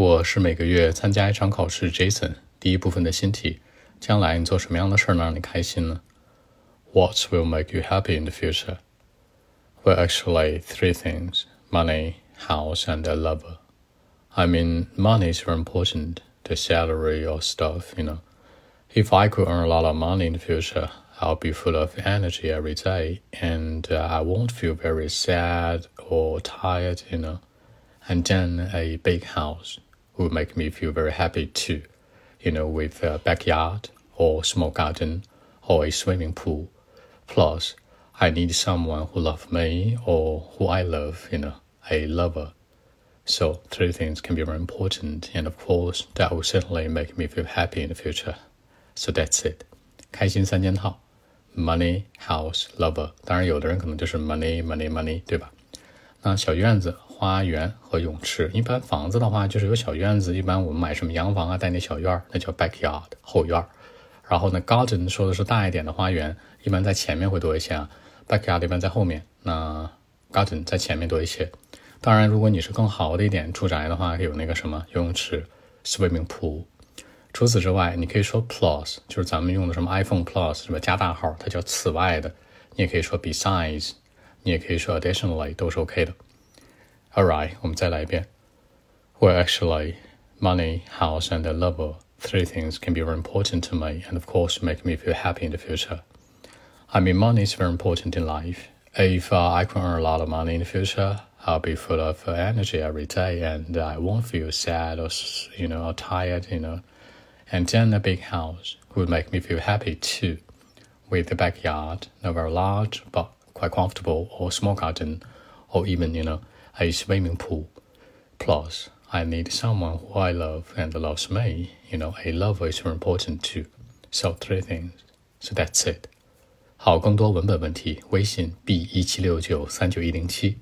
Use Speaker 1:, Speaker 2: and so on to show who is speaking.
Speaker 1: 我是每个月参加一场考试，Jason。第一部分的新题：将来你做什么样的事儿能让你开心呢？What will make you happy in the future? Well, actually, three things: money, house, and a lover. I mean, money is very important. The salary or stuff, you know. If I could earn a lot of money in the future, I'll be full of energy every day, and uh, I won't feel very sad or tired, you know. And then a big house would make me feel very happy too, you know, with a backyard or small garden or a swimming pool. Plus, I need someone who loves me or who I love, you know, a lover. So three things can be very important, and of course, that will certainly make me feel happy in the future. So that's it. 开心三件套，money, house, lover。当然，有的人可能就是 money, money, money，对吧？那小院子、 花园和泳池，一般房子的话就是有小院子，一般我们买什么洋房啊，带那小院儿，那叫 backyard 后院儿。然后呢，garden 说的是大一点的花园，一般在前面会多一些啊，backyard 一般在后面，那 garden 在前面多一些。当然，如果你是更豪的一点住宅的话，有那个什么游泳池 swimming pool。除此之外，你可以说 plus，就是咱们用的什么 iPhone Plus 什么加大号，它叫此外的。你也可以说 besides，你也可以说 additionally，都是 OK 的。All right，我们再来一遍。Well, actually, money, house, and a lover, three things can be very important to me, and of course, make me feel happy in the future. I mean, money is very important in life. If uh, I can earn a lot of money in the future, I'll be full of energy every day, and I won't feel sad or you know or tired, you know. And then a big house would make me feel happy too, with a backyard, not very large but quite comfortable, or small garden, or even you know a swimming pool. Plus, I need someone who I love and loves me. You know, a lover is very important too. So three things. So that's it. 好，更多文本问题，微信 b 一七六九三九一零七。